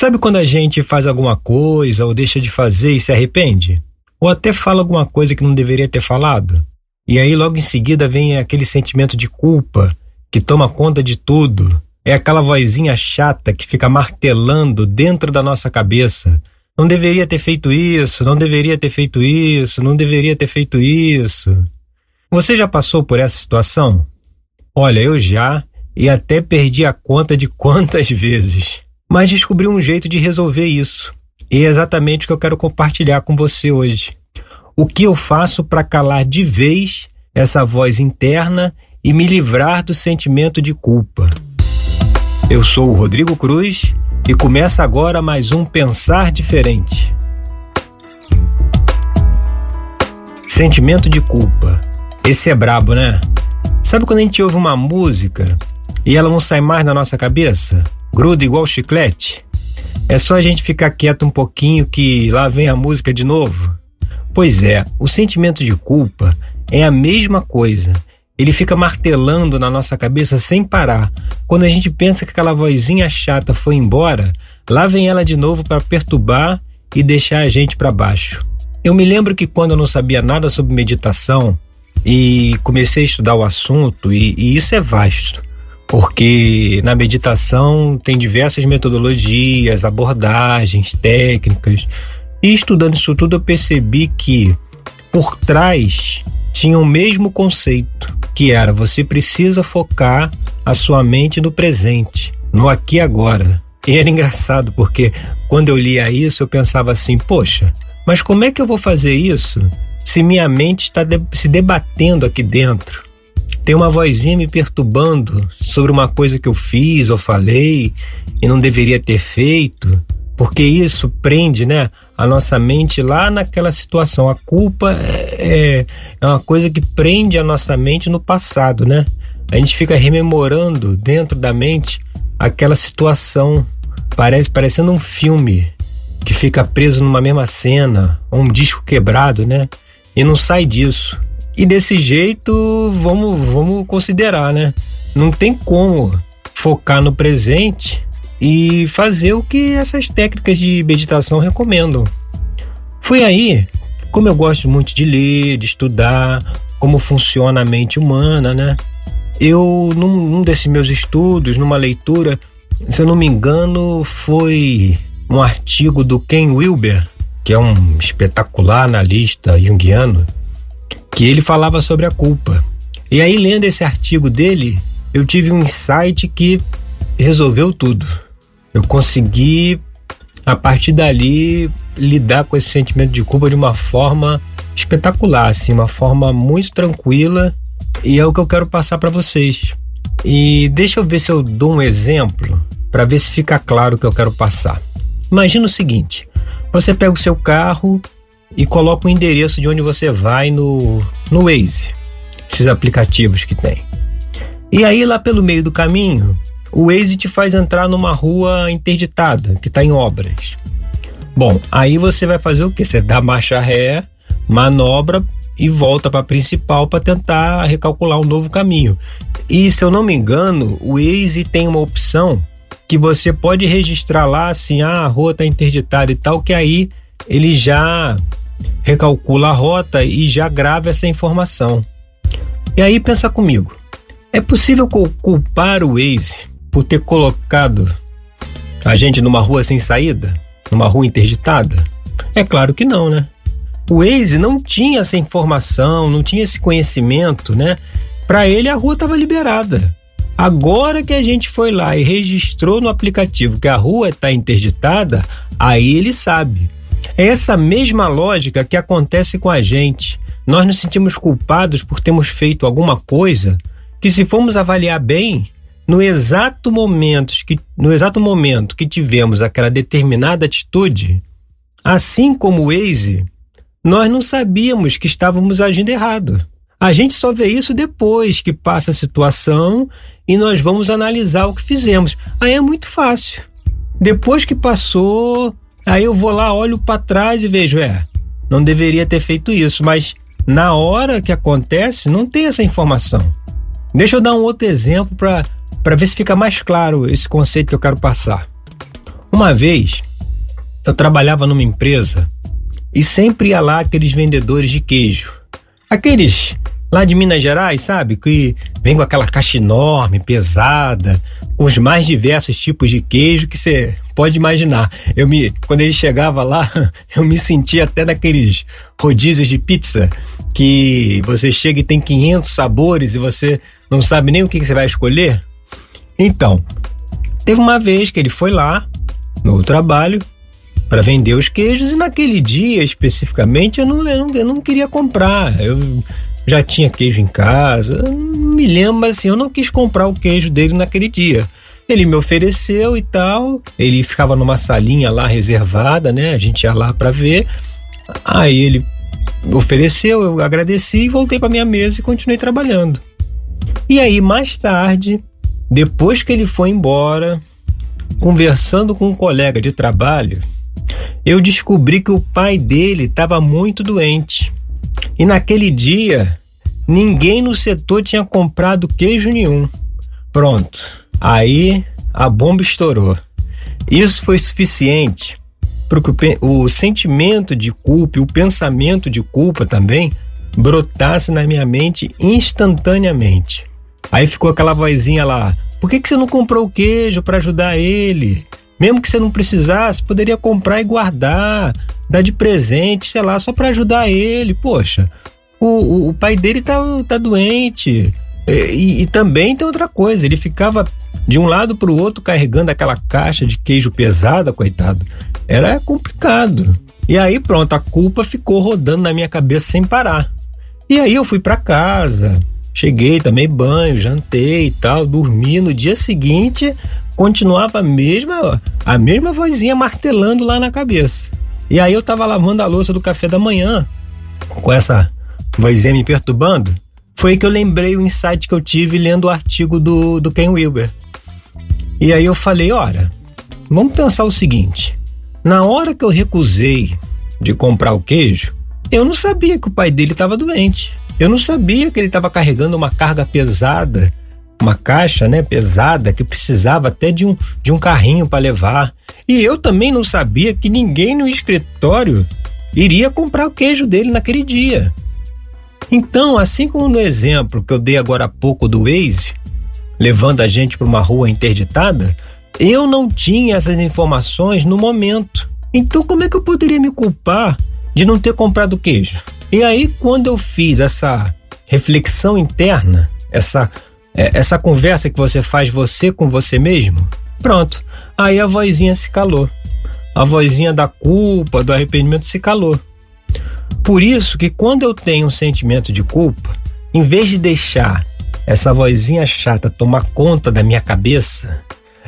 Sabe quando a gente faz alguma coisa ou deixa de fazer e se arrepende? Ou até fala alguma coisa que não deveria ter falado? E aí logo em seguida vem aquele sentimento de culpa que toma conta de tudo. É aquela vozinha chata que fica martelando dentro da nossa cabeça. Não deveria ter feito isso, não deveria ter feito isso, não deveria ter feito isso. Você já passou por essa situação? Olha, eu já e até perdi a conta de quantas vezes. Mas descobri um jeito de resolver isso. E é exatamente o que eu quero compartilhar com você hoje. O que eu faço para calar de vez essa voz interna e me livrar do sentimento de culpa. Eu sou o Rodrigo Cruz e começa agora mais um Pensar Diferente. Sentimento de culpa. Esse é brabo, né? Sabe quando a gente ouve uma música e ela não sai mais da nossa cabeça? Gruda igual chiclete? É só a gente ficar quieto um pouquinho que lá vem a música de novo. Pois é, o sentimento de culpa é a mesma coisa. Ele fica martelando na nossa cabeça sem parar. Quando a gente pensa que aquela vozinha chata foi embora, lá vem ela de novo para perturbar e deixar a gente para baixo. Eu me lembro que quando eu não sabia nada sobre meditação e comecei a estudar o assunto, e, e isso é vasto, porque na meditação tem diversas metodologias, abordagens, técnicas, e estudando isso tudo eu percebi que por trás tinha o mesmo conceito, que era você precisa focar a sua mente no presente, no aqui e agora. E era engraçado porque quando eu lia isso eu pensava assim, poxa, mas como é que eu vou fazer isso se minha mente está de se debatendo aqui dentro? Tem uma vozinha me perturbando sobre uma coisa que eu fiz ou falei e não deveria ter feito porque isso prende né, a nossa mente lá naquela situação. A culpa é, é uma coisa que prende a nossa mente no passado, né? A gente fica rememorando dentro da mente aquela situação, parece parecendo um filme que fica preso numa mesma cena, um disco quebrado, né? E não sai disso. E desse jeito, vamos, vamos considerar, né? Não tem como focar no presente e fazer o que essas técnicas de meditação recomendam. Foi aí, como eu gosto muito de ler, de estudar como funciona a mente humana, né? Eu, num, num desses meus estudos, numa leitura, se eu não me engano, foi um artigo do Ken Wilber, que é um espetacular analista junguiano, que ele falava sobre a culpa. E aí, lendo esse artigo dele, eu tive um insight que resolveu tudo eu consegui, a partir dali, lidar com esse sentimento de culpa de uma forma espetacular, assim, uma forma muito tranquila e é o que eu quero passar para vocês. E deixa eu ver se eu dou um exemplo para ver se fica claro o que eu quero passar. Imagina o seguinte: você pega o seu carro e coloca o endereço de onde você vai no, no Waze, esses aplicativos que tem. E aí, lá pelo meio do caminho, o Waze te faz entrar numa rua interditada, que está em obras. Bom, aí você vai fazer o quê? Você dá marcha ré, manobra e volta para a principal para tentar recalcular um novo caminho. E se eu não me engano, o Waze tem uma opção que você pode registrar lá assim, ah, a rua está interditada e tal, que aí ele já recalcula a rota e já grava essa informação. E aí pensa comigo, é possível culpar o Waze por ter colocado a gente numa rua sem saída? Numa rua interditada? É claro que não, né? O Waze não tinha essa informação, não tinha esse conhecimento, né? Para ele a rua estava liberada. Agora que a gente foi lá e registrou no aplicativo que a rua está interditada, aí ele sabe. É essa mesma lógica que acontece com a gente. Nós nos sentimos culpados por termos feito alguma coisa que, se formos avaliar bem, no exato momento que, no exato momento que tivemos aquela determinada atitude, assim como o Waze, nós não sabíamos que estávamos agindo errado. A gente só vê isso depois que passa a situação e nós vamos analisar o que fizemos. Aí é muito fácil. Depois que passou, aí eu vou lá, olho para trás e vejo, é, não deveria ter feito isso, mas na hora que acontece, não tem essa informação. Deixa eu dar um outro exemplo para ver se fica mais claro esse conceito que eu quero passar. Uma vez, eu trabalhava numa empresa e sempre ia lá aqueles vendedores de queijo. Aqueles lá de Minas Gerais, sabe? Que vem com aquela caixa enorme, pesada, com os mais diversos tipos de queijo que você pode imaginar. Eu me, quando ele chegava lá, eu me sentia até naqueles rodízios de pizza que você chega e tem 500 sabores e você não sabe nem o que, que você vai escolher. Então, teve uma vez que ele foi lá no trabalho para vender os queijos e naquele dia especificamente eu não, eu não, eu não queria comprar. Eu já tinha queijo em casa, não me lembro, mas assim, eu não quis comprar o queijo dele naquele dia. Ele me ofereceu e tal, ele ficava numa salinha lá reservada, né? A gente ia lá para ver. Aí ele ofereceu, eu agradeci e voltei para minha mesa e continuei trabalhando. E aí mais tarde, depois que ele foi embora, conversando com um colega de trabalho, eu descobri que o pai dele estava muito doente. E naquele dia, ninguém no setor tinha comprado queijo nenhum. Pronto. Aí a bomba estourou. Isso foi suficiente para que o sentimento de culpa e o pensamento de culpa também brotasse na minha mente instantaneamente. Aí ficou aquela vozinha lá: por que, que você não comprou o queijo para ajudar ele? Mesmo que você não precisasse, poderia comprar e guardar, dar de presente, sei lá, só para ajudar ele. Poxa, o, o, o, pai dele tá, tá doente. E, e, também tem outra coisa, ele ficava de um lado para o outro carregando aquela caixa de queijo pesada, coitado. Era complicado. E aí pronto, a culpa ficou rodando na minha cabeça sem parar. E aí eu fui para casa, cheguei, tomei banho, jantei e tal, dormi. No dia seguinte, continuava a mesma, a mesma vozinha martelando lá na cabeça. E aí eu tava lavando a louça do café da manhã, com essa vozinha me perturbando. Foi que eu lembrei o insight que eu tive lendo o artigo do, do Ken Wilber. E aí eu falei, ora, vamos pensar o seguinte. Na hora que eu recusei de comprar o queijo, eu não sabia que o pai dele estava doente. Eu não sabia que ele estava carregando uma carga pesada uma caixa, né, pesada que precisava até de um, de um carrinho para levar. E eu também não sabia que ninguém no escritório iria comprar o queijo dele naquele dia. Então, assim como no exemplo que eu dei agora há pouco do Waze, levando a gente para uma rua interditada, eu não tinha essas informações no momento. Então, como é que eu poderia me culpar de não ter comprado queijo? E aí, quando eu fiz essa reflexão interna, essa é, essa conversa que você faz você com você mesmo, pronto. Aí a vozinha se calou. A vozinha da culpa, do arrependimento se calou. Por isso que quando eu tenho um sentimento de culpa, em vez de deixar essa vozinha chata tomar conta da minha cabeça,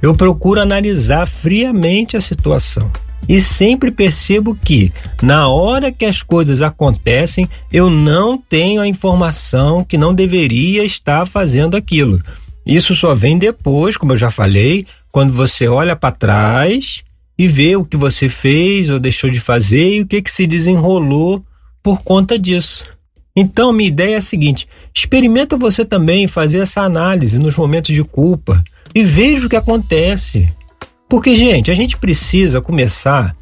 eu procuro analisar friamente a situação. E sempre percebo que, na hora que as coisas acontecem, eu não tenho a informação que não deveria estar fazendo aquilo. Isso só vem depois, como eu já falei, quando você olha para trás e vê o que você fez ou deixou de fazer e o que, que se desenrolou por conta disso. Então, minha ideia é a seguinte: experimenta você também fazer essa análise nos momentos de culpa e veja o que acontece. Porque, gente, a gente precisa começar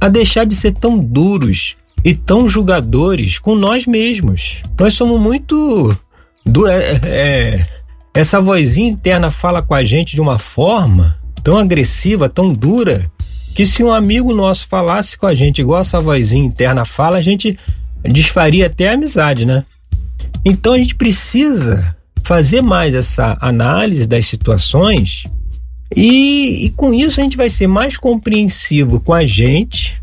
a deixar de ser tão duros e tão julgadores com nós mesmos. Nós somos muito. É, é, essa vozinha interna fala com a gente de uma forma tão agressiva, tão dura, que se um amigo nosso falasse com a gente igual essa vozinha interna fala, a gente desfaria até a amizade, né? Então a gente precisa fazer mais essa análise das situações e, e, com isso a gente vai ser mais compreensivo com a gente.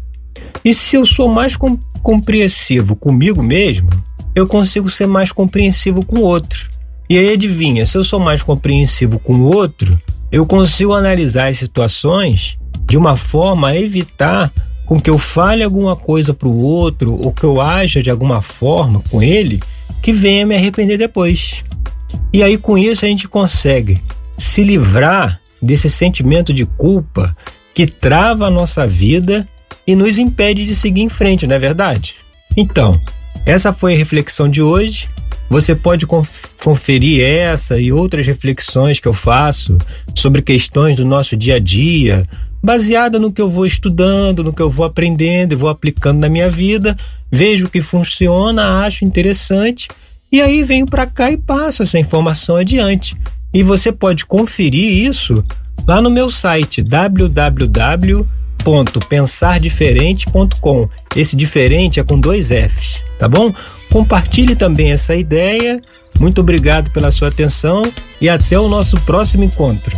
E se eu sou mais com, compreensivo comigo mesmo, eu consigo ser mais compreensivo com o outro. E aí adivinha, se eu sou mais compreensivo com o outro, eu consigo analisar as situações de uma forma a evitar com que eu fale alguma coisa para o outro ou que eu haja de alguma forma com ele que venha me arrepender depois. E aí com isso a gente consegue se livrar desse sentimento de culpa que trava a nossa vida e nos impede de seguir em frente, não é verdade? Então, essa foi a reflexão de hoje. Você pode conferir essa e outras reflexões que eu faço sobre questões do nosso dia a dia, baseada no que eu vou estudando, no que eu vou aprendendo e vou aplicando na minha vida, vejo o que funciona, acho interessante e aí venho para cá e passo essa informação adiante. E você pode conferir isso lá no meu site www.pensardiferente.com. Esse diferente é com dois Fs, tá bom? Compartilhe também essa ideia. Muito obrigado pela sua atenção e até o nosso próximo encontro.